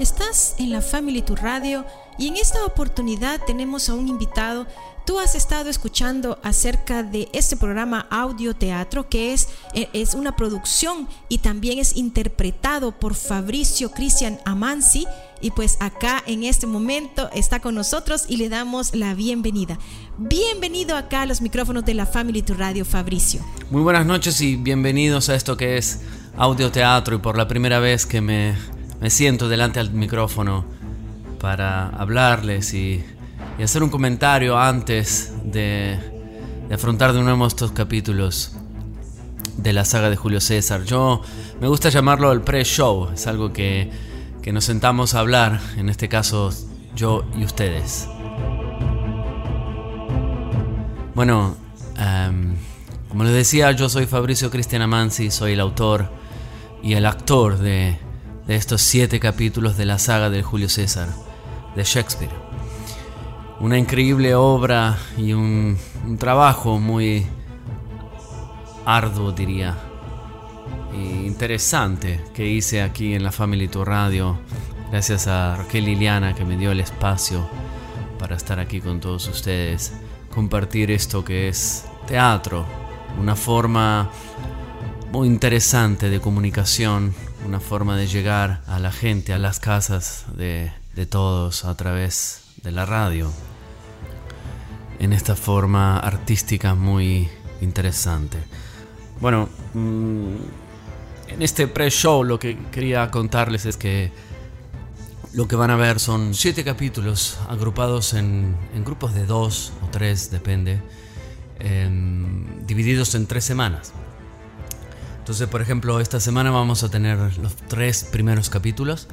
Estás en la Family to Radio y en esta oportunidad tenemos a un invitado. Tú has estado escuchando acerca de este programa Audio Teatro que es, eh, es una producción y también es interpretado por Fabricio Cristian Amansi y pues acá en este momento está con nosotros y le damos la bienvenida. Bienvenido acá a los micrófonos de la Family to Radio, Fabricio. Muy buenas noches y bienvenidos a esto que es Audio Teatro y por la primera vez que me, me siento delante del micrófono para hablarles y, hacer un comentario antes de, de afrontar de nuevo estos capítulos de la saga de Julio César. Yo me gusta llamarlo el pre-show, es algo que, que nos sentamos a hablar, en este caso yo y ustedes. Bueno, em, como les decía, yo soy Fabricio Cristian Amansi, soy el autor y el actor de, de estos siete capítulos de la saga del Julio César de Shakespeare. Una increíble obra y un, un trabajo muy arduo, diría, e interesante que hice aquí en la Family Tour Radio. Gracias a Raquel Liliana que me dio el espacio para estar aquí con todos ustedes, compartir esto que es teatro, una forma muy interesante de comunicación, una forma de llegar a la gente, a las casas de, de todos a través de la radio, en esta forma artística muy interesante. Bueno, mm, en este pre-show lo que quería contarles es que lo que van a ver son siete capítulos agrupados en, en grupos de dos o tres, depende, em, divididos en tres semanas. Entonces, por ejemplo, esta semana vamos a tener los tres primeros capítulos.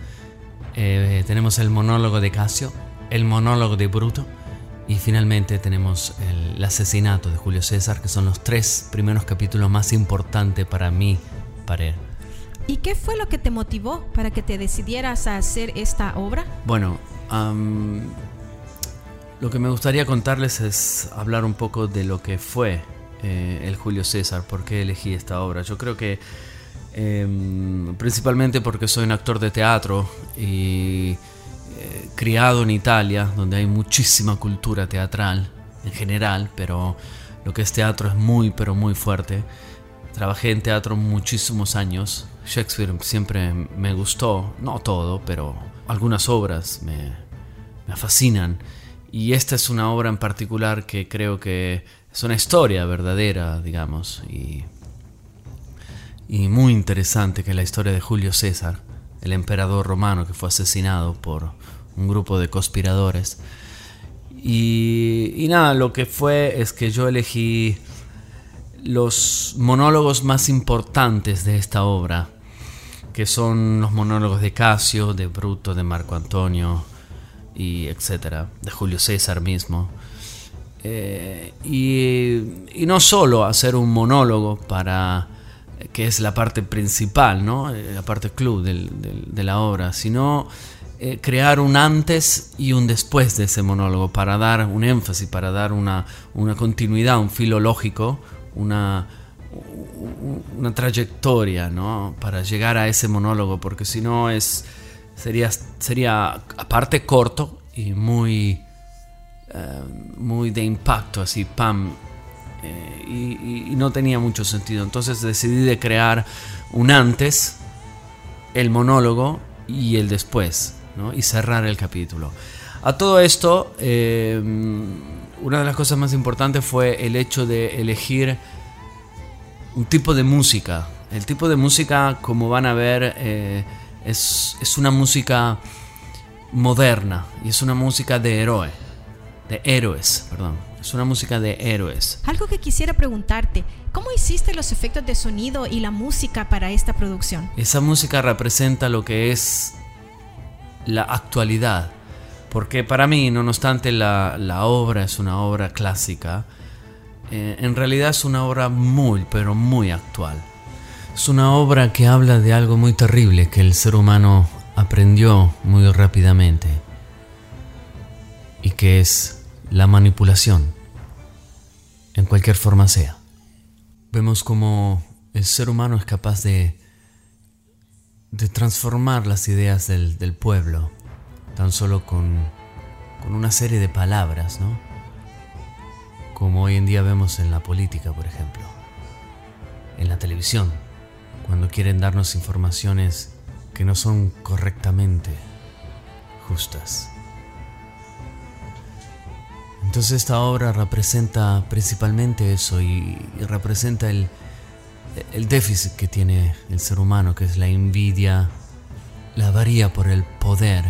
Eh, tenemos el monólogo de Casio, el monólogo de Bruto y finalmente tenemos el asesinato de Julio César, que son los tres primeros capítulos más importantes para mí, para ¿Y qué fue lo que te motivó para que te decidieras a hacer esta obra? Bueno, lo que me gustaría contarles es hablar un poco de lo que fue eh, el Julio César, por qué elegí esta obra. Yo creo que em, principalmente porque soy un actor de teatro y eh, criado en Italia, donde hay muchísima cultura teatral en general, pero lo que es teatro es muy, pero muy fuerte. Trabajé en teatro muchísimos años. Shakespeare siempre me gustó, no todo, pero algunas obras me, me fascinan. Y esta es una obra en particular que creo que es una historia verdadera, digamos, y, y muy interesante, que es la historia de Julio César, el emperador romano que fue asesinado por un grupo de conspiradores. Y, y nada, lo que fue es que yo elegí los monólogos más importantes de esta obra, que son los monólogos de Casio, de Bruto, de Marco Antonio, y etcétera, de Julio César mismo. Eh, y, no solo hacer un monólogo para que es la parte principal, ¿no? Eh, la parte club de la obra, sino eh, crear un antes y un después de ese monólogo para dar un énfasis, para dar una, una continuidad, un filo lógico, una, una trayectoria, ¿no? Para llegar a ese monólogo, porque si no sería sería aparte corto y muy Uh, muy de impacto, así, pam. Eh, y, no tenía mucho sentido. Entonces decidí de crear un antes, el monólogo y el después, ¿no? y cerrar el capítulo. A todo esto, eh, una de las cosas más importantes fue el hecho de elegir un tipo de música. El tipo de música, como van a ver, eh, es, es una música moderna y es una música de héroe de héroes, perdón. Es una música de héroes. Algo que quisiera preguntarte, ¿cómo hiciste los efectos de sonido y la música para esta producción? Esa música representa lo que es la actualidad. Porque para mí, no obstante la, la obra es una obra clásica, eh, en realidad es una obra muy, pero muy actual. Es una obra que habla de algo muy terrible que el ser humano aprendió muy rápidamente y que es la manipulación, en cualquier forma sea. Vemos como el ser humano es capaz de de transformar las ideas del, del pueblo, tan solo con, con una serie de palabras, ¿no? Como hoy en día vemos en la política, por ejemplo, en la televisión, cuando quieren darnos informaciones que no son correctamente justas. Entonces esta obra representa principalmente eso y, y representa el, el déficit que tiene el ser humano, que es la envidia, la avaría por el poder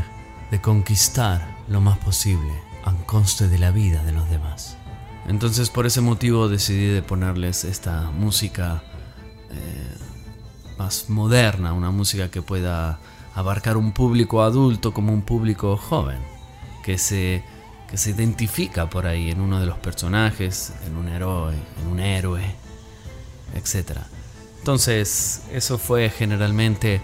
de conquistar lo más posible a coste de la vida de los demás. Entonces por ese motivo decidí de ponerles esta música eh, más moderna, una música que pueda abarcar un público adulto como un público joven, que se, que se identifica por ahí en uno de los personajes, en un héroe, en un héroe, etc. Entonces, eso fue generalmente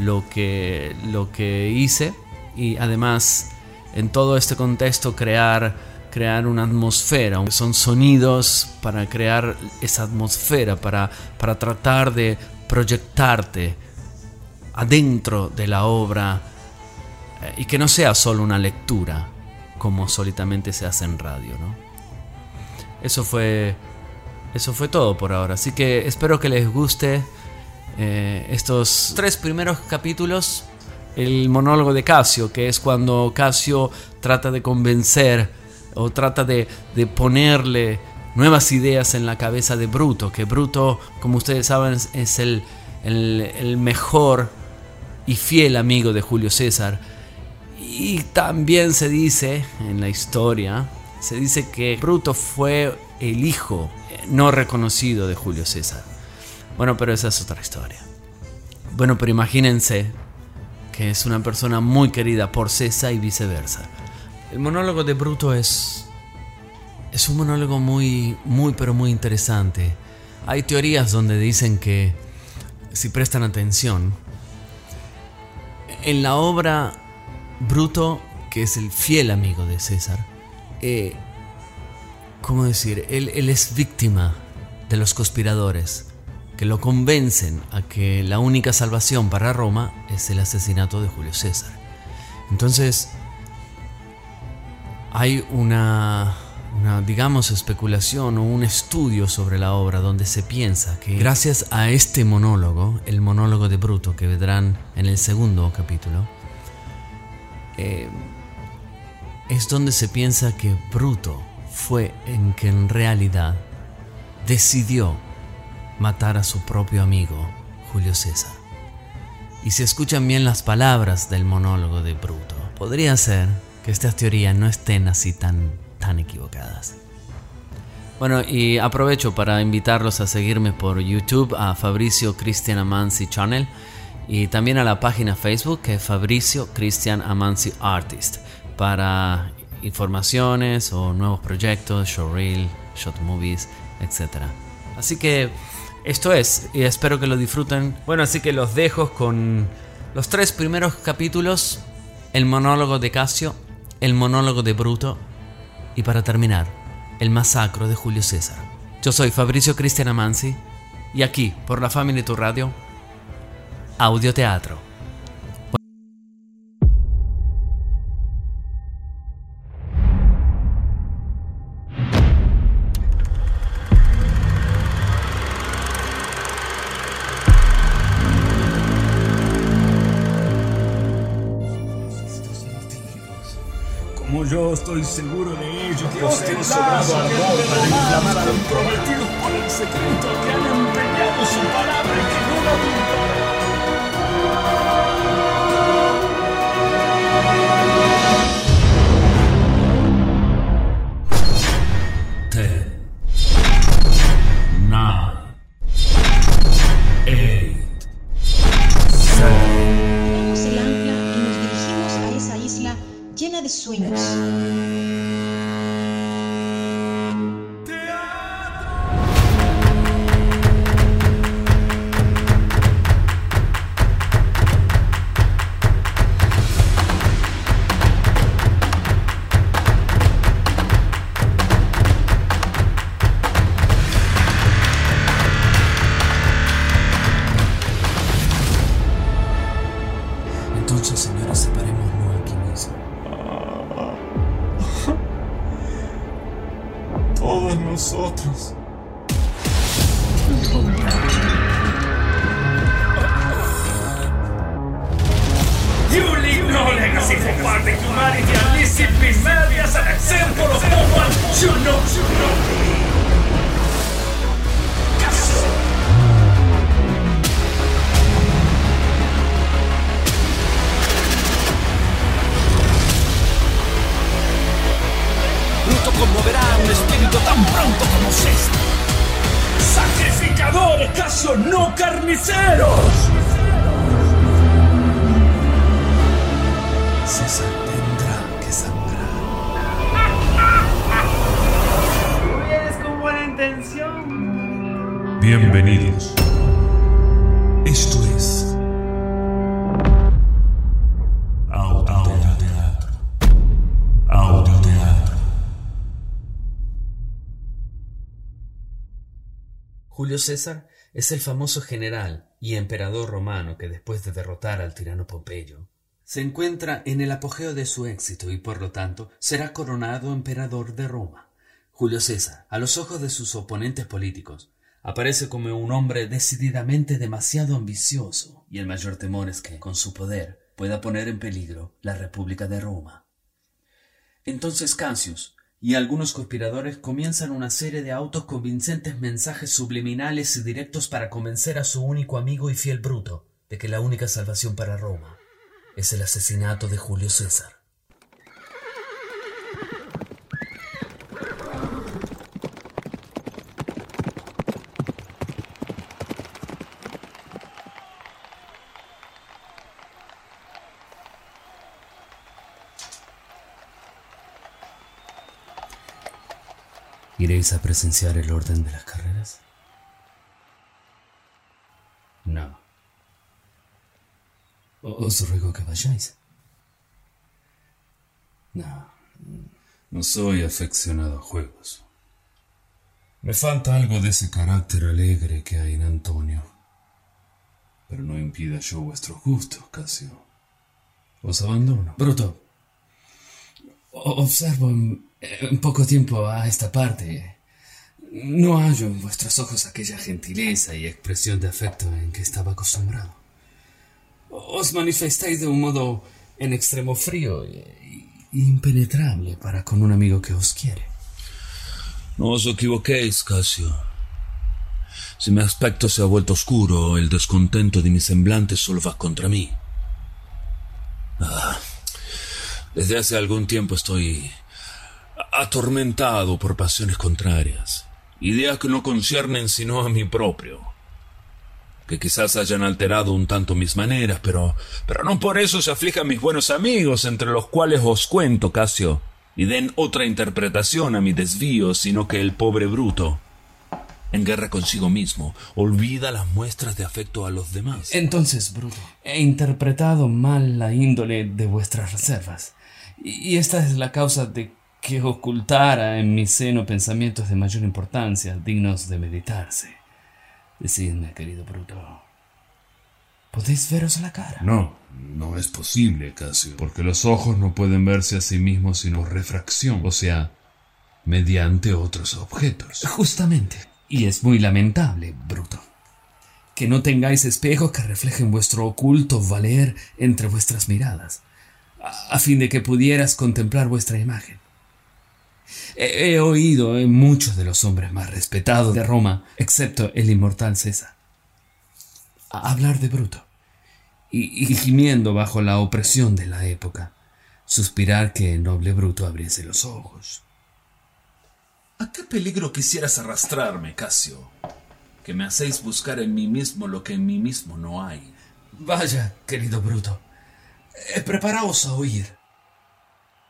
lo que, lo que hice y además en todo este contexto crear, crear una atmósfera. Son sonidos para crear esa atmósfera, para, para tratar de proyectarte adentro de la obra eh, y que no sea solo una lectura como solitamente se hace en radio. ¿no? Eso fue eso fue todo por ahora. Así que espero que les guste eh, estos tres primeros capítulos. El monólogo de Casio, que es cuando Casio trata de convencer o trata de, ponerle nuevas ideas en la cabeza de Bruto, que Bruto, como ustedes saben, es el, el mejor y fiel amigo de Julio César. Y también se dice en la historia, se dice que Bruto fue el hijo no reconocido de Julio César. Bueno, pero esa es otra historia. Bueno, pero imagínense que es una persona muy querida por César y viceversa. El monólogo de Bruto es es un monólogo muy muy pero muy interesante. Hay teorías donde dicen que si prestan atención en la obra Bruto, que es el fiel amigo de César, eh, ¿cómo decir? Él, es víctima de los conspiradores que lo convencen a que la única salvación para Roma es el asesinato de Julio César. Entonces, hay una, una, digamos, especulación o un estudio sobre la obra donde se piensa que gracias a este monólogo, el monólogo de Bruto, que vendrán en el segundo capítulo, eh, es donde se piensa que Bruto fue en que en realidad decidió matar a su propio amigo, Julio César. Y si escuchan bien las palabras del monólogo de Bruto, podría ser que estas teorías no estén así tan, tan equivocadas. Bueno, y aprovecho para invitarlos a seguirme por YouTube a Fabricio Cristian Amansi Channel y también a la página Facebook que es Fabricio Cristian Amansi Artist para informaciones o nuevos proyectos, showreel, short movies, etc. Así que esto es, y espero que lo disfruten. Bueno, así que los dejo con los tres primeros capítulos, el monólogo de Casio, el monólogo de Bruto y para terminar, el masacro de Julio César. Yo soy Fabricio Cristian Amansi y aquí, por la Family Tu Radio, Audio Teatro. Como yo estoy seguro de ello, Dios tiene sobrado amor para inflamar a los prometidos por el secreto que han empeñado su César tendrá que sangrar. Vienes con buena intención. Bienvenidos. Esto es. Audioteatro. Audioteatro. Julio César es el famoso general y emperador romano que después de derrotar al tirano Pompeyo, se encuentra en el apogeo de su éxito y por lo tanto será coronado emperador de Roma. Julio César, a los ojos de sus oponentes políticos, aparece como un hombre decididamente demasiado ambicioso y el mayor temor es que, con su poder, pueda poner en peligro la República de Roma. Entonces Cassius y algunos conspiradores comienzan una serie de autoconvincentes mensajes subliminales y directos para convencer a su único amigo y fiel Bruto de que la única salvación para Roma es el asesinato de Julio César. ¿Iréis a presenciar el orden de las carreras? No. Os ruego que vayáis. No, no soy aficionado a juegos. Me falta algo de ese carácter alegre que hay en Antonio. Pero no impida yo vuestros gustos, Casio. Os abandono. Bruto. Observo en, en poco tiempo a esta parte. No hallo en vuestros ojos aquella gentileza y expresión de afecto en que estaba acostumbrado. Os manifestáis de un modo en extremo frío e impenetrable para con un amigo que os quiere. No os equivoquéis, Casio. Si mi aspecto se ha vuelto oscuro, el descontento de mi semblante solo va contra mí. Ah, desde hace algún tiempo estoy atormentado por pasiones contrarias, ideas que no conciernen sino a mí propio, que quizás hayan alterado un tanto mis maneras, pero, pero no por eso se aflijan mis buenos amigos, entre los cuales os cuento, Casio, y den otra interpretación a mi desvío, sino que el pobre bruto, en guerra consigo mismo, olvida las muestras de afecto a los demás. Entonces, Bruto, he interpretado mal la índole de vuestras reservas. Y esta es la causa de que ocultara en mi seno pensamientos de mayor importancia, dignos de meditarse. Decidme, querido Bruto. ¿Podéis veros la cara? No, no es posible, Casio, porque los ojos no pueden verse a sí mismos sino por refracción, o sea, mediante otros objetos. Justamente. Y es muy lamentable, Bruto. Que no tengáis espejos que reflejen vuestro oculto valer entre vuestras miradas, a, a fin de que pudieras contemplar vuestra imagen. He, he oído en muchos de los hombres más respetados de Roma, excepto el inmortal César, a hablar de Bruto, y, y gimiendo bajo la opresión de la época, suspirar que el noble Bruto abriese los ojos. ¿A qué peligro quisieras arrastrarme, Casio? Que me hacéis buscar en mí mismo lo que en mí mismo no hay. Vaya, querido Bruto, eh, preparaos a oír.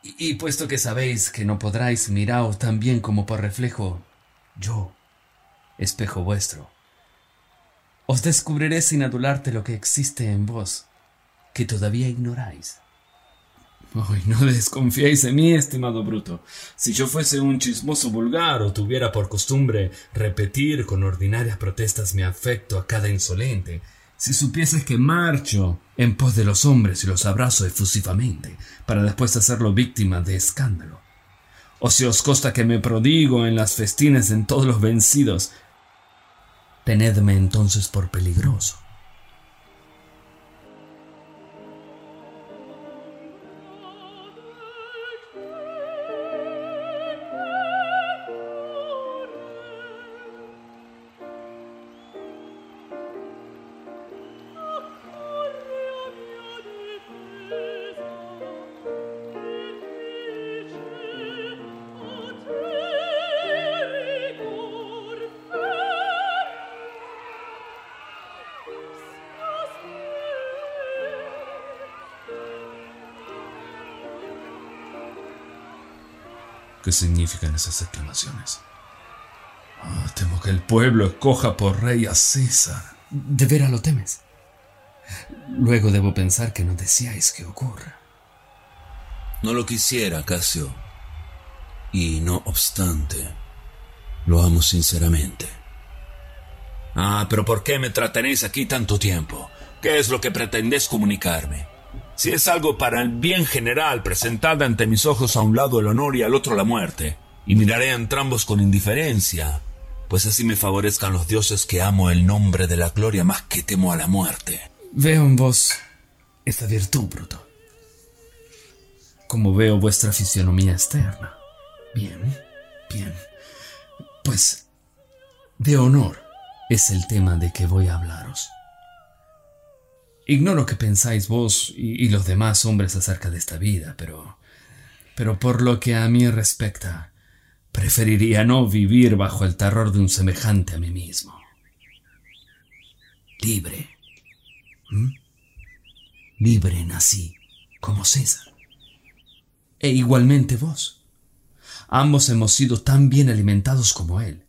Y, puesto que sabéis que no podráis tan bien como por reflejo, yo, espejo vuestro, os descubriré sin adularte lo que existe en vos, que todavía ignoráis. Ay, no desconfiéis de mí, estimado Bruto. Si yo fuese un chismoso vulgar o tuviera por costumbre repetir con ordinarias protestas mi afecto a cada insolente, si supieses que marcho en pos de los hombres y los abrazo efusivamente, para después hacerlo víctima de escándalo, o si os consta que me prodigo en las festines en todos los vencidos, tenedme entonces por peligroso. ¿Qué significan esas exclamaciones? Ah, temo que el pueblo escoja por rey a César. ¿De veras lo temes? Luego debo pensar que no deseáis que ocurra. No lo quisiera, Casio. Y no obstante, lo amo sinceramente. Ah, pero ¿por qué me tratenéis aquí tanto tiempo? ¿Qué es lo que pretendéis comunicarme? Si es algo para el bien general, presentad ante mis ojos a un lado el honor y al otro la muerte, y miraré a entrambos con indiferencia, pues así me favorezcan los dioses que amo el nombre de la gloria más que temo a la muerte. Veo en vos esta virtud, Bruto. Como veo vuestra fisionomía externa. Bien, bien. Pues, de honor es el tema de que voy a hablaros. Ignoro qué pensáis vos y, y, los demás hombres acerca de esta vida, pero... Pero por lo que a mí respecta, preferiría no vivir bajo el terror de un semejante a mí mismo. Libre. ¿Mm? Libre nací, como César. E igualmente vos. Ambos hemos sido tan bien alimentados como él,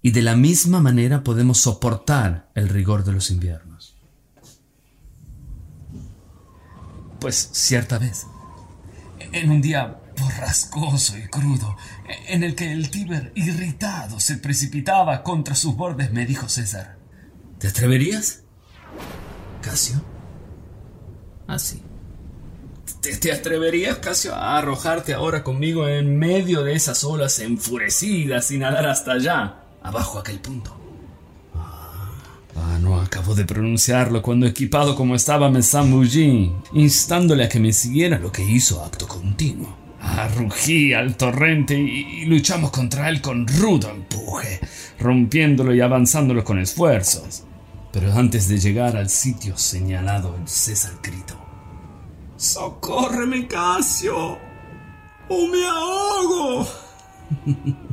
y de la misma manera podemos soportar el rigor de los inviernos. Pues cierta vez, en un día borrascoso y crudo, en el que el Tíber irritado se precipitaba contra sus bordes, me dijo César, ¿te atreverías? Casio. Así. ¿Te, ¿Te, atreverías, Casio, a arrojarte ahora conmigo en medio de esas olas enfurecidas y nadar hasta allá, abajo aquel punto? Ah, no acabo de pronunciarlo cuando equipado como estaba me zambullí, instándole a que me siguiera lo que hizo acto continuo. Arrugí al torrente y, y, luchamos contra él con rudo empuje, rompiéndolo y avanzándolo con esfuerzos. Pero antes de llegar al sitio señalado, el César gritó: ¡Socórreme, Casio! ¡O me ahogo!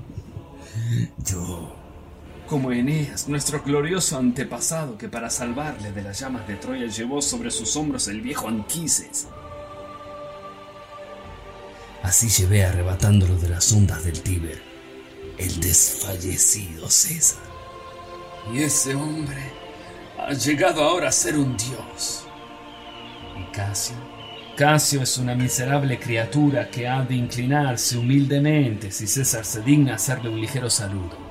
Yo como Eneas, nuestro glorioso antepasado que para salvarle de las llamas de Troya llevó sobre sus hombros el viejo Anquises. Así llevé arrebatándolo de las ondas del Tíber, el desfallecido César. Y ese hombre ha llegado ahora a ser un dios. ¿Y Casio? Casio es una miserable criatura que ha de inclinarse humildemente si César se digna hacerle un ligero saludo.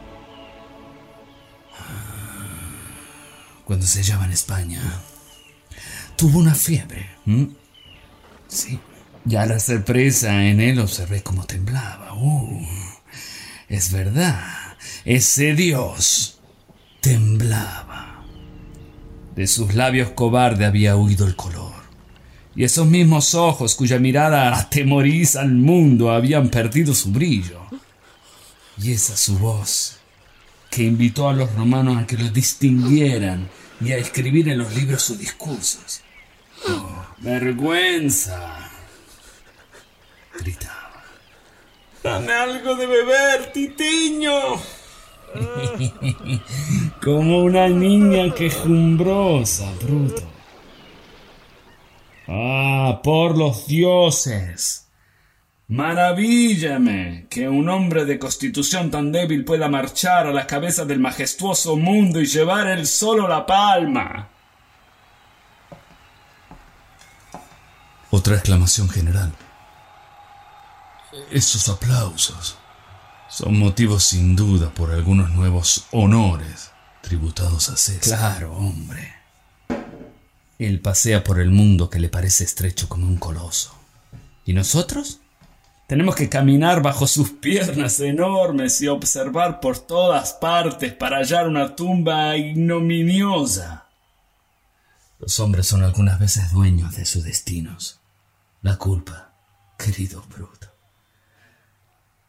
Cuando se hallaba en España, tuvo una fiebre. ¿Mm? Sí. Ya al hacer presa en él observé cómo temblaba. Uh, es verdad, ese dios temblaba. De sus labios cobarde había huido el color. Y esos mismos ojos cuya mirada atemoriza al mundo habían perdido su brillo. Y esa su voz que invitó a los romanos a que los distinguieran y a escribir en los libros sus discursos. Oh, vergüenza. Gritaba. Dame algo de beber, titiño. Como una niña quejumbrosa, bruto. Ah, por los dioses. Maravíllame que un hombre de constitución tan débil pueda marchar a la cabeza del majestuoso mundo y llevar él solo la palma. Otra exclamación general. Esos aplausos son motivos sin duda por algunos nuevos honores tributados a César. Claro, hombre. Él pasea por el mundo que le parece estrecho como un coloso. ¿Y nosotros? Tenemos que caminar bajo sus piernas enormes y observar por todas partes para hallar una tumba ignominiosa. Los hombres son algunas veces dueños de sus destinos. La culpa, querido Bruto,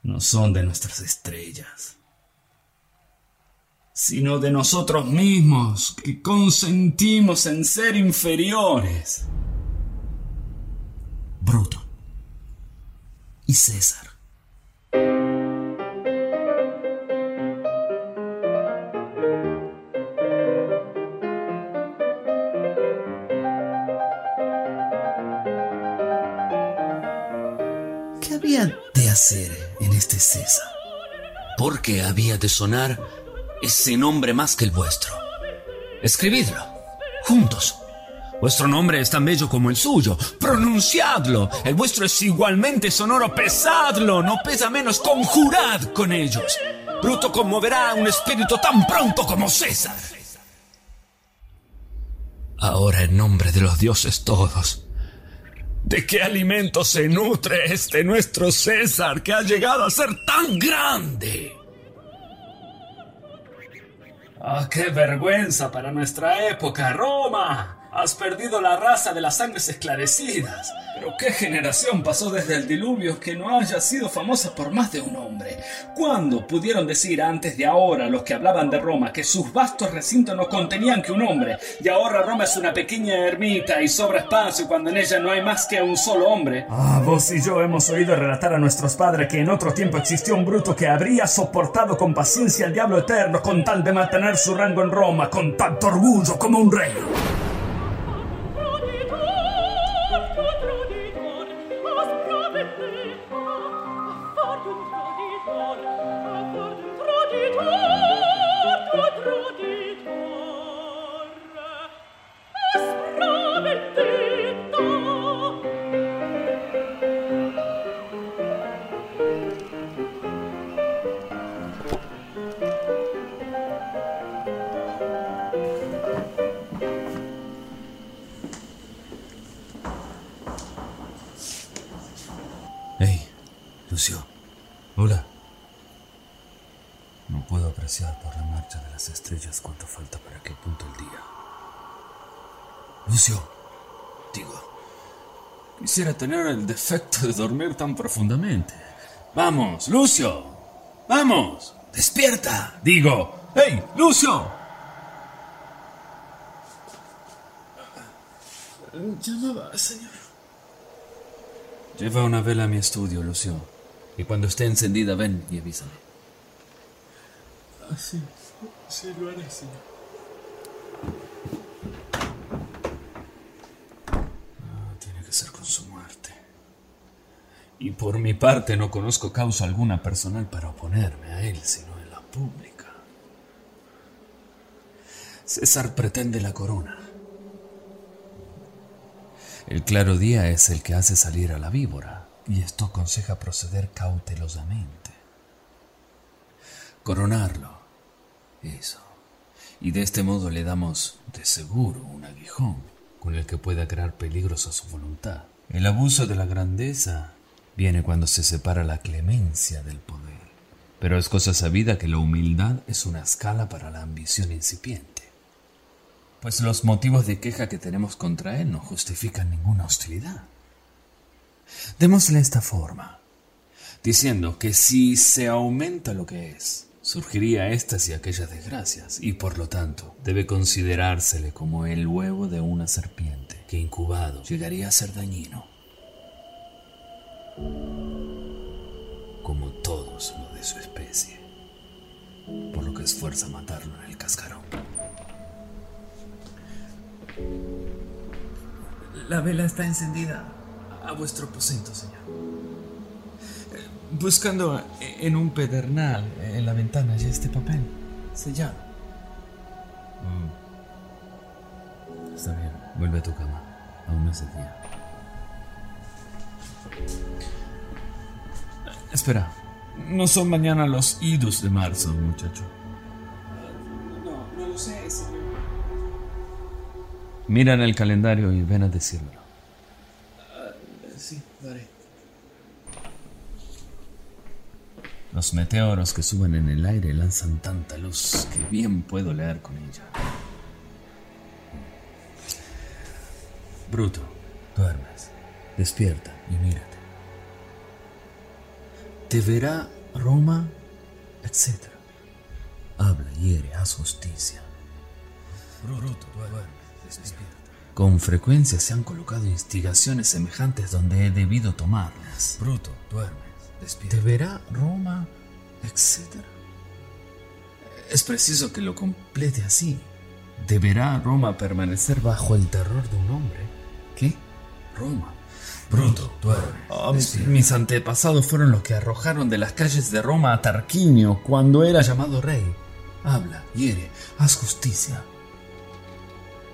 no son de nuestras estrellas, sino de nosotros mismos que consentimos en ser inferiores. Bruto y César. ¿Qué había de hacer en este César? ¿Por qué había de sonar ese nombre más que el vuestro? Escribidlo, juntos. Vuestro nombre es tan bello como el suyo. Pronunciadlo. El vuestro es igualmente sonoro. Pesadlo. No pesa menos. Conjurad con ellos. Bruto conmoverá a un espíritu tan pronto como César. Ahora en nombre de los dioses todos. ¿De qué alimento se nutre este nuestro César que ha llegado a ser tan grande? ¡Ah, qué vergüenza para nuestra época, Roma! Has perdido la raza de las sangres esclarecidas. Pero qué generación pasó desde el diluvio que no haya sido famosa por más de un hombre. ¿Cuándo pudieron decir antes de ahora los que hablaban de Roma que sus vastos recintos no contenían que un hombre? Y ahora Roma es una pequeña ermita y sobra espacio cuando en ella no hay más que un solo hombre. Ah, vos y yo hemos oído relatar a nuestros padres que en otro tiempo existió un bruto que habría soportado con paciencia al diablo eterno con tal de mantener su rango en Roma con tanto orgullo como un rey. Tener el defecto de dormir tan profundamente. Vamos, Lucio. Vamos. Despierta. Digo, hey, Lucio. Llamaba, señor. Lleva una vela a mi estudio, Lucio. Y cuando esté encendida, ven y avísame. Ah, sí, sí, lo haré, señor. Ah, tiene que ser con su muerte. Y por mi parte no conozco causa alguna personal para oponerme a él, sino en la pública. César pretende la corona. El claro día es el que hace salir a la víbora, y esto aconseja proceder cautelosamente. Coronarlo. Eso. Y de este modo le damos, de seguro, un aguijón con el que pueda crear peligros a su voluntad. El abuso de la grandeza viene cuando se separa la clemencia del poder. Pero es cosa sabida que la humildad es una escala para la ambición incipiente. Pues los motivos de queja que tenemos contra él no justifican ninguna hostilidad. Démosle esta forma, diciendo que si se aumenta lo que es, surgiría estas y aquellas desgracias, y por lo tanto debe considerársele como el huevo de una serpiente, que incubado llegaría a ser dañino. Como todos los de su especie, por lo que esfuerza matarlo en el cascarón. La vela está encendida a vuestro aposento, señor. Buscando en un pedernal en la ventana ya este papel sellado. Está bien, vuelve a tu cama. Aún no es día. Espera, no son mañana los idus de marzo, muchacho. No, no lo sé, señor. Mira en el calendario y ven a decírmelo. Sí, daré. Los meteoros que suben en el aire lanzan tanta luz que bien puedo leer con ella. Bruto, duermes, despierta y mírate. Te verá Roma, etc. Habla, hiere, haz justicia. Bruto, duermes, despierta. Con frecuencia se han colocado instigaciones semejantes donde he debido tomarlas. Bruto, duermes, despierta. Te verá Roma, etc. Es preciso que lo complete así. ¿Deberá Roma permanecer bajo el terror de un hombre? ¿Qué? Roma. Bruto, duerme. mis antepasados fueron los que arrojaron de las calles de Roma a Tarquinio cuando era llamado rey. Habla, hiere, haz justicia.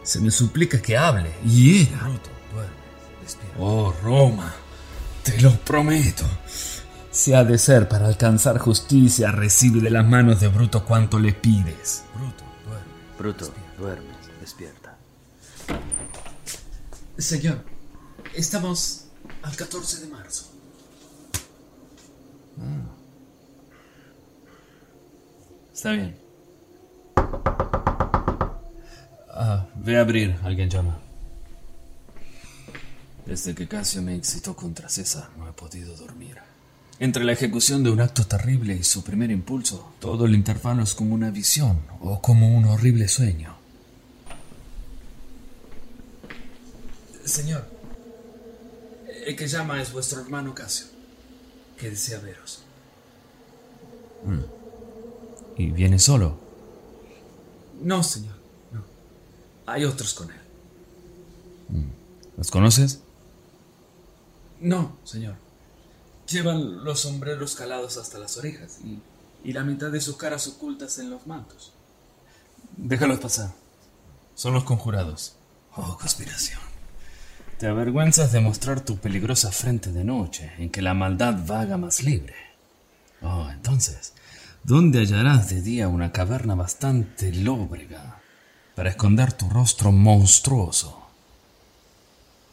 Se me suplica que hable, hiera. Bruto, duerme, Oh, Roma, te lo prometo. Si ha de ser para alcanzar justicia, recibe de las manos de Bruto cuanto le pides. Bruto, duerme. Bruto, duerme, despierta. Señor, estamos al 14 de marzo. Ah. Está bien. Ah, ve a abrir, alguien llama. Desde que Casio me excitó contra César, no he podido dormir. Entre la ejecución de un acto terrible y su primer impulso, todo el intervalo es como una visión o como un horrible sueño. Señor, el que llama es vuestro hermano Casio, que desea veros. Mm. ¿Y viene solo? No, señor, no. Hay otros con él. Mm. ¿Los conoces? No, señor. Llevan los sombreros calados hasta las orejas y, y la mitad de sus caras ocultas en los mantos. Déjalos pasar. Son los conjurados. Oh, conspiración. Te avergüenzas de mostrar tu peligrosa frente de noche, en que la maldad vaga más libre. Oh, entonces, ¿dónde hallarás de día una caverna bastante lóbrega para esconder tu rostro monstruoso?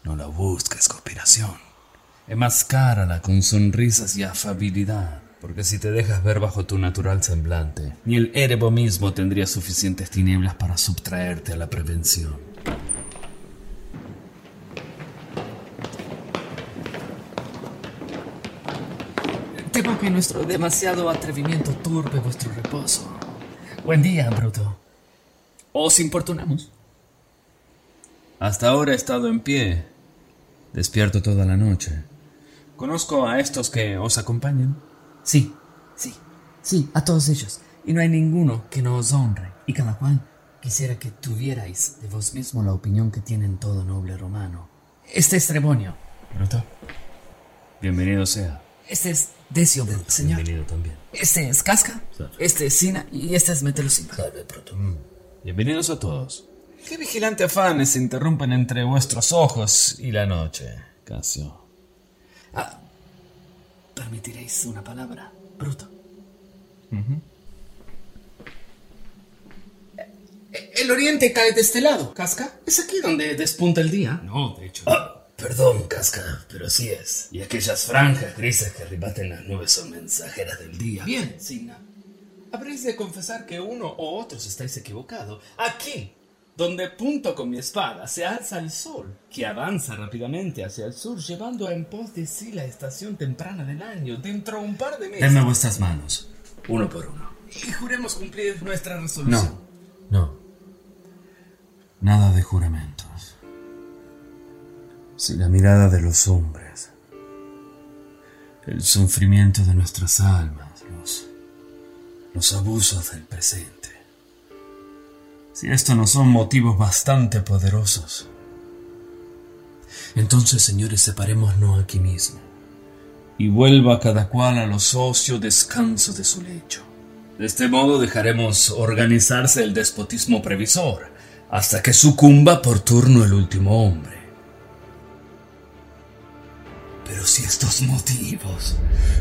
No la busques, conspiración. Enmascárala con sonrisas y afabilidad, porque si te dejas ver bajo tu natural semblante, ni el Erebo mismo tendría suficientes tinieblas para subtraerte a la prevención. Temo que nuestro demasiado atrevimiento turbe vuestro reposo. Buen día, Bruto. ¿Os importunamos? Hasta ahora he estado en pie, despierto toda la noche. ¿Conozco a estos que os acompañan? Sí, sí, sí, a todos ellos. Y no hay ninguno que no os honre. Y cada cual quisiera que tuvierais de vos mismo la opinión que tienen todo noble romano. Este es Trebonio. Bruto. Bienvenido sea. Este es Decio, señor. Bienvenido también. Este es Casca, este es Sina y este es. Salve, pronto. Mm. Bienvenidos a todos. ¿Qué vigilante afanes se interrumpen entre vuestros ojos y la noche, Casio? Ah, ¿Permitiréis una palabra, Bruto? Eh, el oriente cae de este lado, Casca. ¿Es aquí donde despunta el día? No, de hecho. Ah, Perdón, Casca, pero así es. Y aquellas franjas grises que ribaten las nubes son mensajeras del día. Bien, Signa. Habréis de confesar que uno o otros estáis equivocado. Aquí, donde punto con mi espada, se alza el sol, que avanza rápidamente hacia el sur, llevando en pos de sí la estación temprana del año, dentro de un par de meses. Denme vuestras manos, uno por uno. Y juremos cumplir nuestra resolución. No, no. Nada de juramentos si la mirada de los hombres, el sufrimiento de nuestras almas, los, los abusos del presente. Si esto no son motivos bastante poderosos, entonces, señores, separémonos aquí mismo y vuelva cada cual a los ocios descanso de su lecho. De este modo dejaremos organizarse el despotismo previsor hasta que sucumba por turno el último hombre. Pero si estos motivos,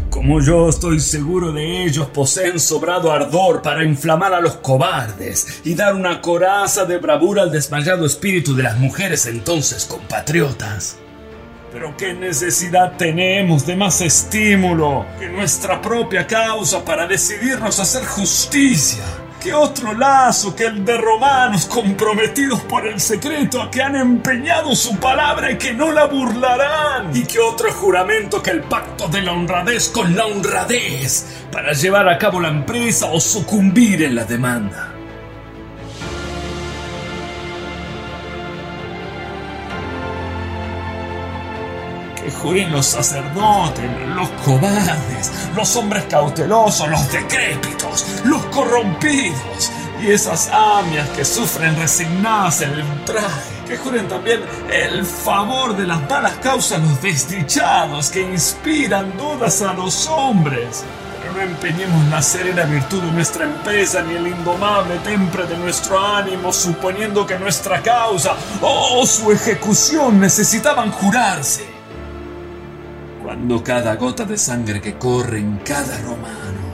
como yo estoy seguro de ellos, poseen sobrado ardor para inflamar a los cobardes y dar una coraza de bravura al desmayado espíritu de las mujeres entonces compatriotas, Pero qué necesidad tenemos de más estímulo que nuestra propia causa para decidirnos a hacer justicia. ¿Qué otro lazo que el de romanos comprometidos por el secreto a que han empeñado su palabra y que no la burlarán? ¿Y qué otro juramento que el pacto de la honradez con la honradez para llevar a cabo la empresa o sucumbir en la demanda? Los sacerdotes, los cobardes, los hombres cautelosos, los decrépitos, los corrompidos y esas amias que sufren resignadas en el ultraje. Que juren también el favor de las malas causas los desdichados que inspiran dudas a los hombres. No empeñemos la serena virtud de nuestra empresa ni el indomable temple de nuestro ánimo, suponiendo que nuestra causa o su ejecución necesitaban jurarse cuando cada gota de sangre que corre en cada romano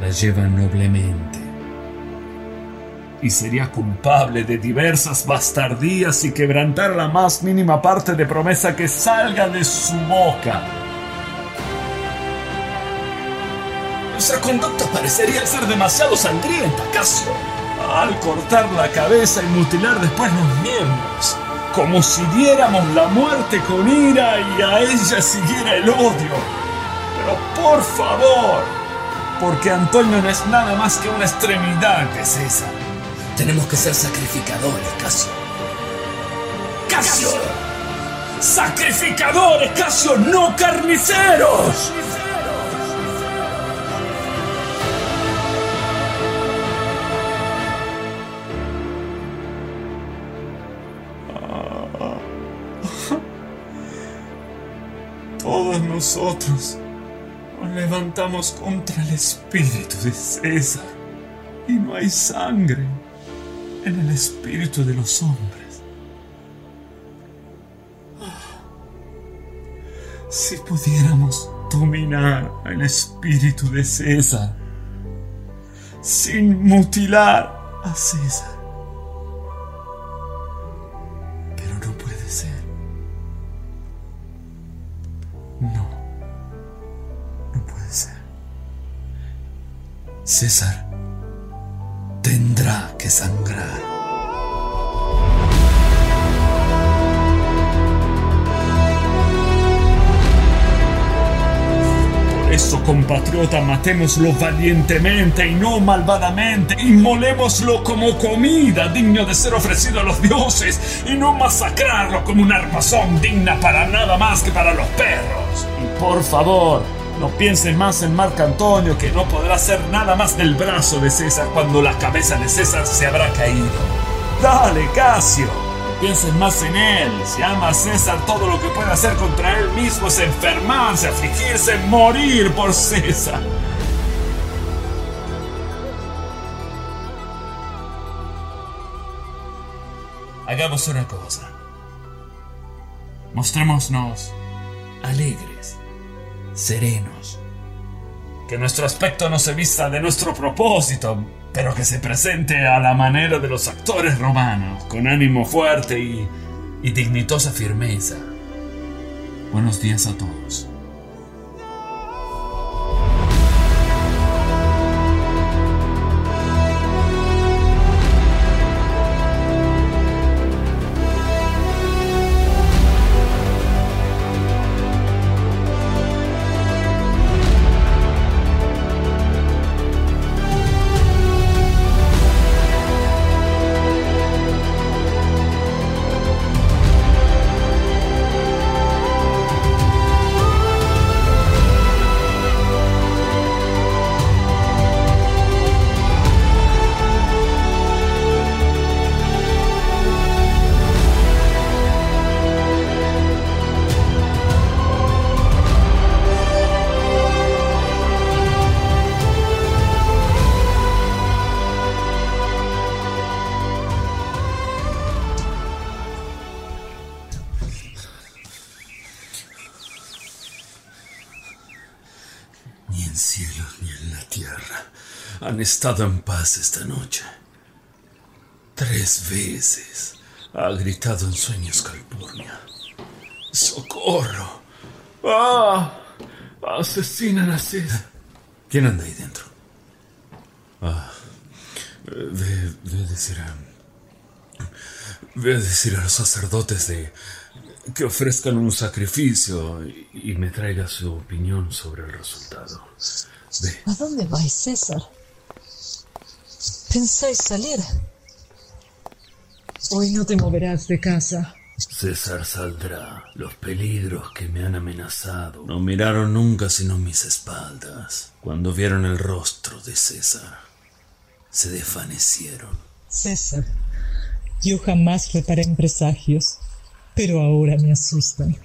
la lleva noblemente. Y sería culpable de diversas bastardías y quebrantar la más mínima parte de promesa que salga de su boca. Nuestra conducta parecería ser demasiado sangrienta, Casio, al cortar la cabeza y mutilar después los miembros como si diéramos la muerte con ira y a ella siguiera el odio. Pero por favor, porque Antonio no es nada más que una extremidad de César. Tenemos que ser sacrificadores, Casio. ¡Casio! ¡Sacrificadores, Casio, no carniceros! Nosotros nos levantamos contra el espíritu de César y no hay sangre en el espíritu de los hombres. Ah, Si pudiéramos dominar el espíritu de César sin mutilar a César. César tendrá que sangrar. Por eso, compatriota, matémoslo valientemente y no malvadamente. Inmolémoslo como comida digno de ser ofrecido a los dioses y no masacrarlo como una armazón digna para nada más que para los perros. Y por favor, no piensen más en Marco Antonio que no podrá hacer nada más del brazo de César cuando la cabeza de César se habrá caído. Dale, Casio. Piensen más en él. Si ama a César, todo lo que puede hacer contra él mismo es enfermarse, afligirse, morir por César. Hagamos una cosa. Mostrémonos alegres, serenos. Que nuestro aspecto no se vista de nuestro propósito, pero que se presente a la manera de los actores romanos, con ánimo fuerte y, y dignitosa firmeza. Buenos días a todos. Han estado en paz esta noche. Tres veces ha gritado en sueños Calpurnia. ¡Socorro! ¡Ah! ¡Asesinan a César! ¿Quién anda ahí dentro? Ah, ve, ve a decir a... Ve decir a los sacerdotes de que ofrezcan un sacrificio y, y me traiga su opinión sobre el resultado. Ve. ¿A dónde vais, César? ¿Pensáis salir? Hoy no te moverás de casa. César saldrá. Los peligros que me han amenazado no miraron nunca sino mis espaldas. Cuando vieron el rostro de César, se desvanecieron. César, yo jamás reparé en presagios, pero ahora me asustan.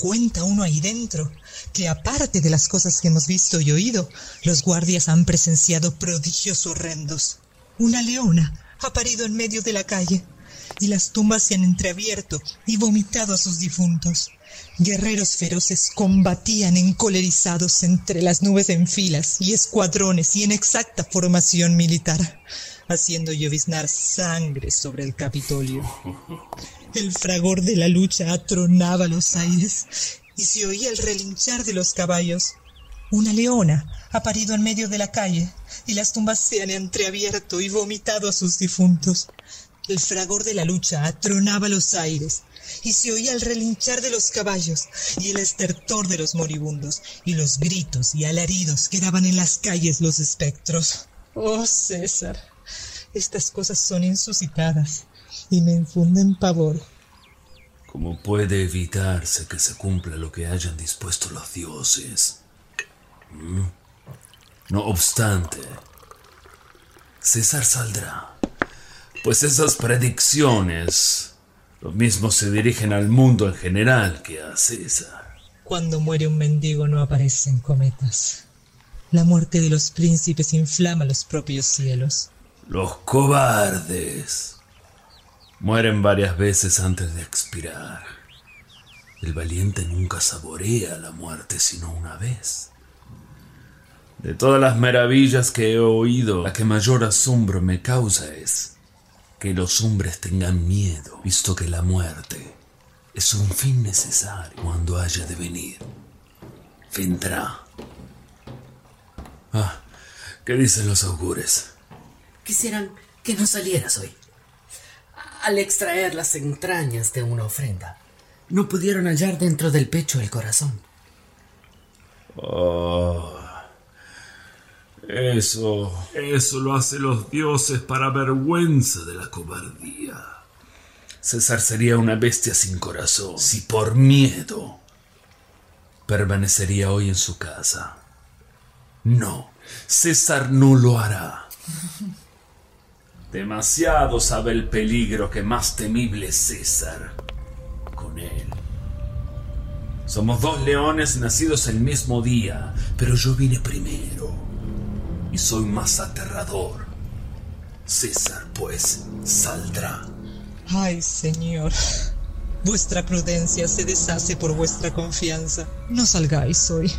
Cuenta uno ahí dentro que aparte de las cosas que hemos visto y oído, los guardias han presenciado prodigios horrendos. Una leona ha parido en medio de la calle y las tumbas se han entreabierto y vomitado a sus difuntos. Guerreros feroces combatían encolerizados entre las nubes en filas y escuadrones y en exacta formación militar, haciendo lloviznar sangre sobre el Capitolio. El fragor de la lucha atronaba los aires y se oía el relinchar de los caballos. Una leona ha parido en medio de la calle y las tumbas se han entreabierto y vomitado a sus difuntos. El fragor de la lucha atronaba los aires y se oía el relinchar de los caballos y el estertor de los moribundos y los gritos y alaridos que daban en las calles los espectros. Oh César, estas cosas son insuscitadas y me infunden pavor. ¿Cómo puede evitarse que se cumpla lo que hayan dispuesto los dioses? ¿Mm? No obstante, César saldrá, pues esas predicciones lo mismo se dirigen al mundo en general que a César. Cuando muere un mendigo no aparecen cometas. La muerte de los príncipes inflama los propios cielos. Los cobardes mueren varias veces antes de expirar. El valiente nunca saborea la muerte sino una vez. De todas las maravillas que he oído, la que mayor asombro me causa es que los hombres tengan miedo, visto que la muerte es un fin necesario cuando haya de venir. Vendrá. Ah, ¿qué dicen los augures? Quisieran que no salieras hoy. Al extraer las entrañas de una ofrenda, no pudieron hallar dentro del pecho el corazón. Oh, eso, eso lo hacen los dioses para vergüenza de la cobardía. César sería una bestia sin corazón si por miedo permanecería hoy en su casa. No, César no lo hará. Demasiado sabe el peligro que más temible es César con él. Somos dos leones nacidos el mismo día, pero yo vine primero y soy más aterrador. César, pues, saldrá. Ay, señor. Vuestra prudencia se deshace por vuestra confianza. No salgáis hoy.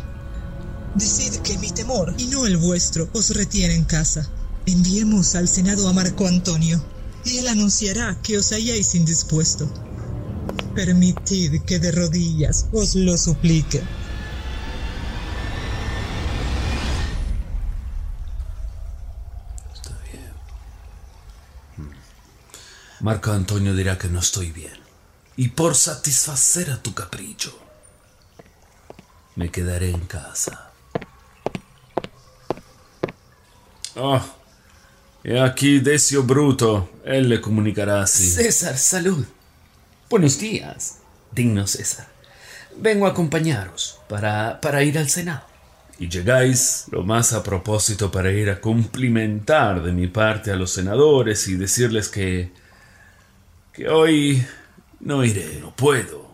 Decid que mi temor, y no el vuestro, os retiene en casa. Enviemos al Senado a Marco Antonio, y él anunciará que os hayáis indispuesto. Permitid que de rodillas os lo suplique. Está bien. Hmm. Marco Antonio dirá que no estoy bien. Y por satisfacer a tu capricho, me quedaré en casa. Ah, y aquí Decio Bruto, él le comunicará así. César, salud. Buenos días, digno César. Vengo a acompañaros para, para ir al Senado. Y llegáis lo más a propósito para ir a cumplimentar de mi parte a los senadores y decirles que... que hoy no iré, no puedo.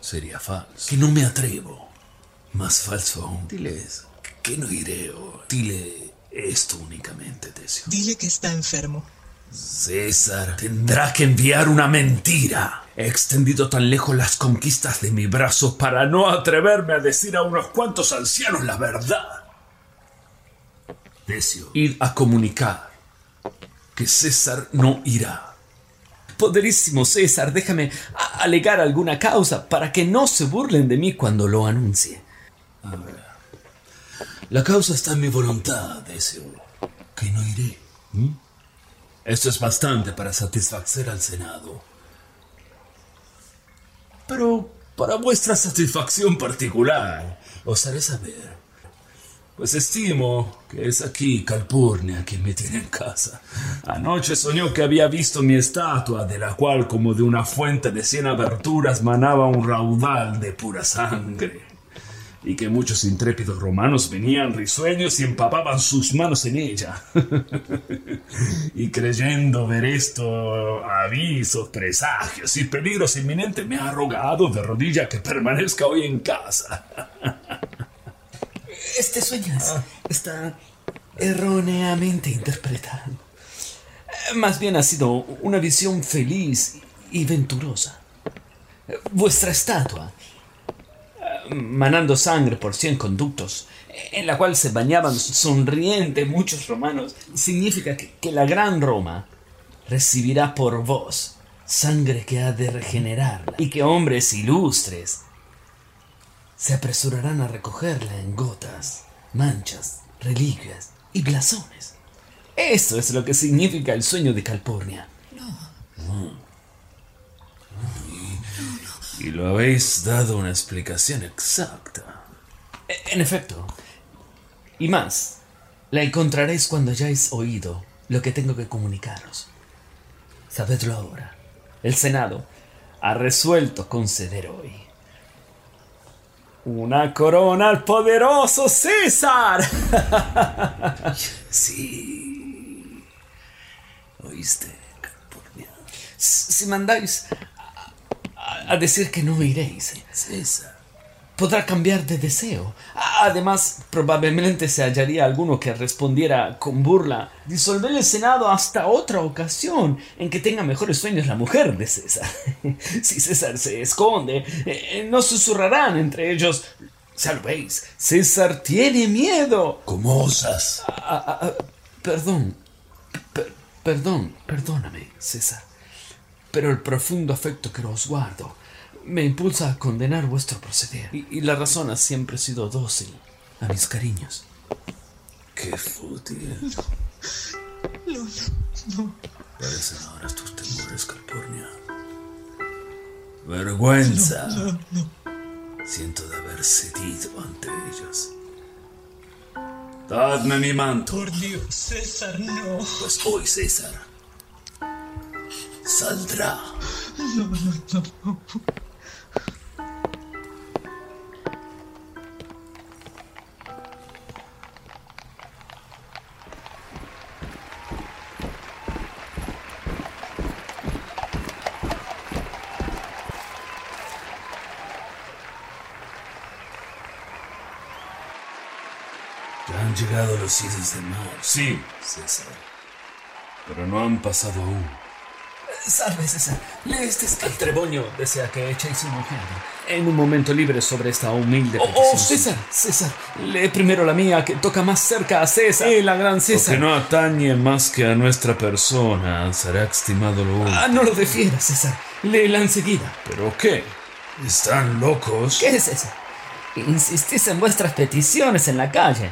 Sería falso. Que no me atrevo. Más falso aún. Diles que no iré o dile esto únicamente, Decio. Dile que está enfermo. César tendrá que enviar una mentira. He extendido tan lejos las conquistas de mi brazo para no atreverme a decir a unos cuantos ancianos la verdad. Decio, id a comunicar que César no irá. Poderísimo César, déjame alegar alguna causa para que no se burlen de mí cuando lo anuncie. A ver. La causa está en mi voluntad, deseo que no iré. ¿m? Esto es bastante para satisfacer al Senado. Pero para vuestra satisfacción particular, os haré saber. Pues estimo que es aquí Calpurnia quien me tiene en casa. Anoche soñó que había visto mi estatua, de la cual como de una fuente de cien aberturas manaba un raudal de pura sangre. Y que muchos intrépidos romanos venían risueños y empapaban sus manos en ella. y creyendo ver esto, avisos, presagios y peligros inminentes, me ha rogado de rodilla que permanezca hoy en casa. Este sueño es- está erróneamente interpretado. Más bien ha sido una visión feliz y venturosa. Vuestra estatua, manando sangre por cien conductos, en la cual se bañaban sonrientes muchos romanos, significa que, que la gran Roma recibirá por vos sangre que ha de regenerarla y que hombres ilustres se apresurarán a recogerla en gotas, manchas, reliquias y blasones. Eso es lo que significa el sueño de Calpurnia. Y lo habéis dado una explicación exacta. En efecto. Y más, la encontraréis cuando hayáis oído lo que tengo que comunicaros. Sabedlo ahora. El Senado ha resuelto conceder hoy una corona al poderoso César. Sí. ¿Oíste, Calpurnia? Si mandáis a, decir que no iréis, César. podrá cambiar de deseo. Además, probablemente se hallaría alguno que respondiera con burla, disolver el Senado hasta otra ocasión en que tenga mejores sueños la mujer de César. si César se esconde, eh, no susurrarán entre ellos. Ya lo veis, César tiene miedo. ¿Cómo osas? Ah, ah, perdón, per- perdón, perdóname, César. Pero el profundo afecto que os guardo me impulsa a condenar vuestro proceder. Y, y la razón ha siempre sido dócil a mis cariños. Qué fútil. Parecen ahora tus temores, Calpurnia. Vergüenza. Siento de haber cedido ante ellos. Dadme mi manto. Por Dios, César, no. Pues hoy César saldrá. Ya han llegado los idos del mar. Sí, César. Pero no han pasado aún. Salve, César. Lee este El Treboño desea que echéis un ojeada en un momento libre sobre esta humilde Oh, oh, César, César. Lee primero la mía que toca más cerca a César. Eh, la gran Lo César. que no atañe más que a nuestra persona será estimado lo único. Ah, no lo defieras, César. Léela enseguida. ¿Pero qué? ¿Están locos? ¿Qué es eso? Insistís en vuestras peticiones en la calle.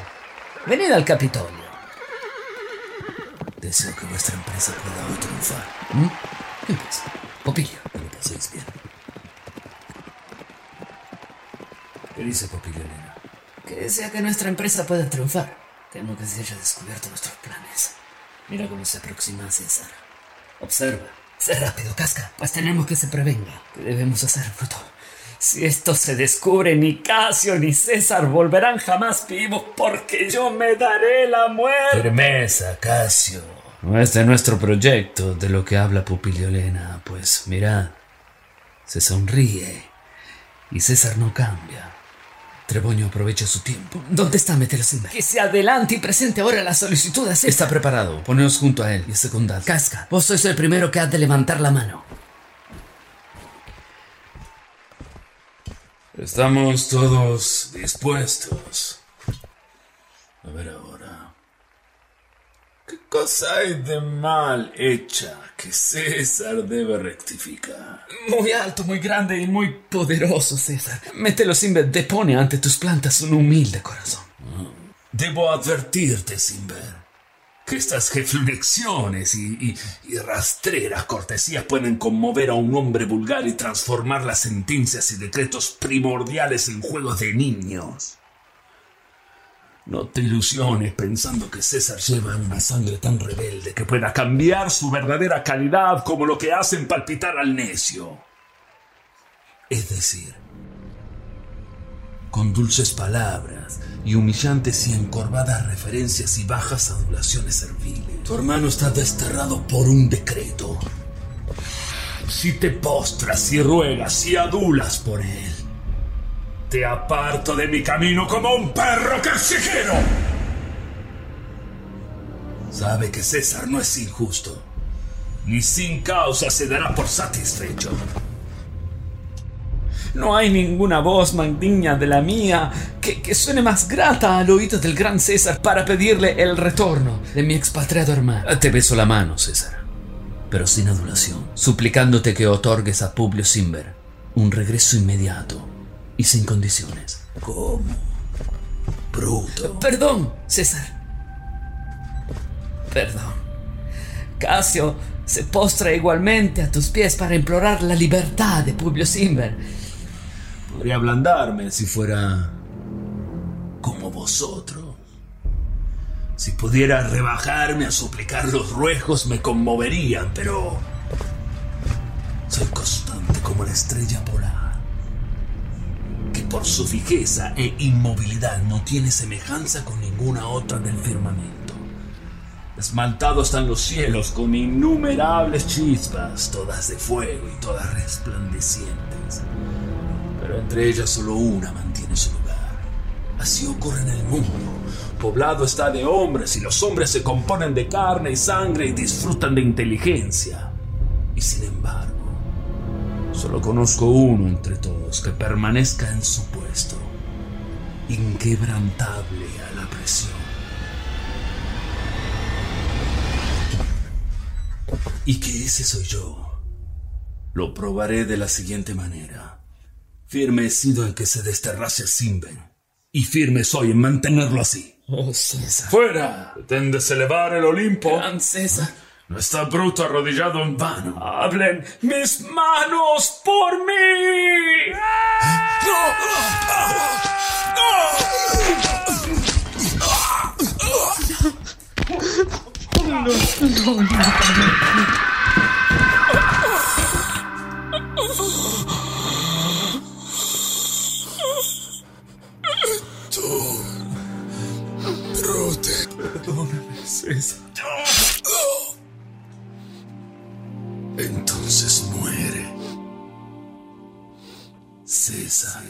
Venid al Capitolio. Deseo que vuestra empresa pueda hoy triunfar. ¿Mm? ¿Qué ves? Popilio. Que lo paséis bien. ¿Qué dice Popilio Elena? Que desea que nuestra empresa pueda triunfar. Temo que se haya descubierto nuestros planes. Mira cómo se aproxima César. Observa. Sé rápido, casca, pues tenemos que se prevenga. ¿Qué debemos hacer, Bruto? Si esto se descubre, ni Casio ni César volverán jamás vivos porque yo me daré la muerte. Firmeza, Casio. No es de nuestro proyecto de lo que habla Pupilio Elena, pues mirad, se sonríe y César no cambia. Treboño aprovecha su tiempo. ¿Dónde está Metelosimba? Que se adelante y presente ahora la solicitud a César. Está preparado. Poneos junto a él y secundad. Casca, vos sois el primero que ha de levantar la mano. Estamos todos dispuestos. A ver ahora. ¿Qué cosa hay de mal hecha que César debe rectificar? Muy alto, muy grande y muy poderoso, César. Mételo Simber depone ante tus plantas un humilde corazón. Debo advertirte, Simber, que estas reflexiones y, y, rastreras cortesías pueden conmover a un hombre vulgar y transformar las sentencias y decretos primordiales en juegos de niños. No te ilusiones pensando que César lleva una sangre tan rebelde que pueda cambiar su verdadera calidad como lo que hacen palpitar al necio. Es decir, con dulces palabras y humillantes y encorvadas referencias y bajas adulaciones serviles. Tu hermano está desterrado por un decreto. Si te postras y ruegas y adulas por él, te aparto de mi camino como un perro callejero. Sabe que César no es injusto, ni sin causa se dará por satisfecho. No hay ninguna voz más digna de la mía que, que, suene más grata al oído del gran César para pedirle el retorno de mi expatriado hermano. Te beso la mano, César, pero sin adulación, suplicándote que otorgues a Publio Simber un regreso inmediato y sin condiciones. ¿Cómo? Bruto. Perdón, César. Perdón. Casio se postra igualmente a tus pies para implorar la libertad de Publio Simber. Podría ablandarme si fuera como vosotros. Si pudiera rebajarme a suplicar los ruegos me conmoverían, pero soy constante como la estrella polar por su fijeza e inmovilidad no tiene semejanza con ninguna otra del firmamento. Esmaltados están los cielos con innumerables chispas, todas de fuego y todas resplandecientes. Pero entre ellas solo una mantiene su lugar. Así ocurre en el mundo. Poblado está de hombres y los hombres se componen de carne y sangre y disfrutan de inteligencia. Y sin embargo, Solo conozco uno entre todos que permanezca en su puesto, inquebrantable a la presión. Y que ese soy yo. Lo probaré de la siguiente manera. Firme he sido en que se desterrase Simben, y firme soy en mantenerlo así. Oh, César. ¡Fuera! ¿Pretendes elevar el Olimpo? Gran César. No está bruto arrodillado en vano. Hablen mis manos por mí. No, no, no. Tú, Entonces muere. César.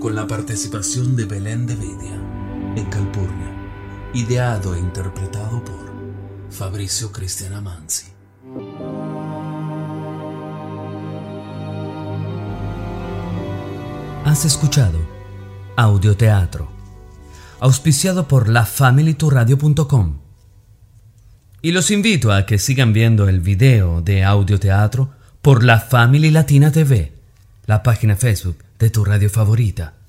Con la participación de Belén de Bedia en Calpurnia, ideado e interpretado por Fabricio Cristian Amanzi. Has escuchado Audioteatro, auspiciado por lafamilyturadio.com. Y los invito a que sigan viendo el video de Audioteatro por la Family Latina TV, la página Facebook de tu radio favorita.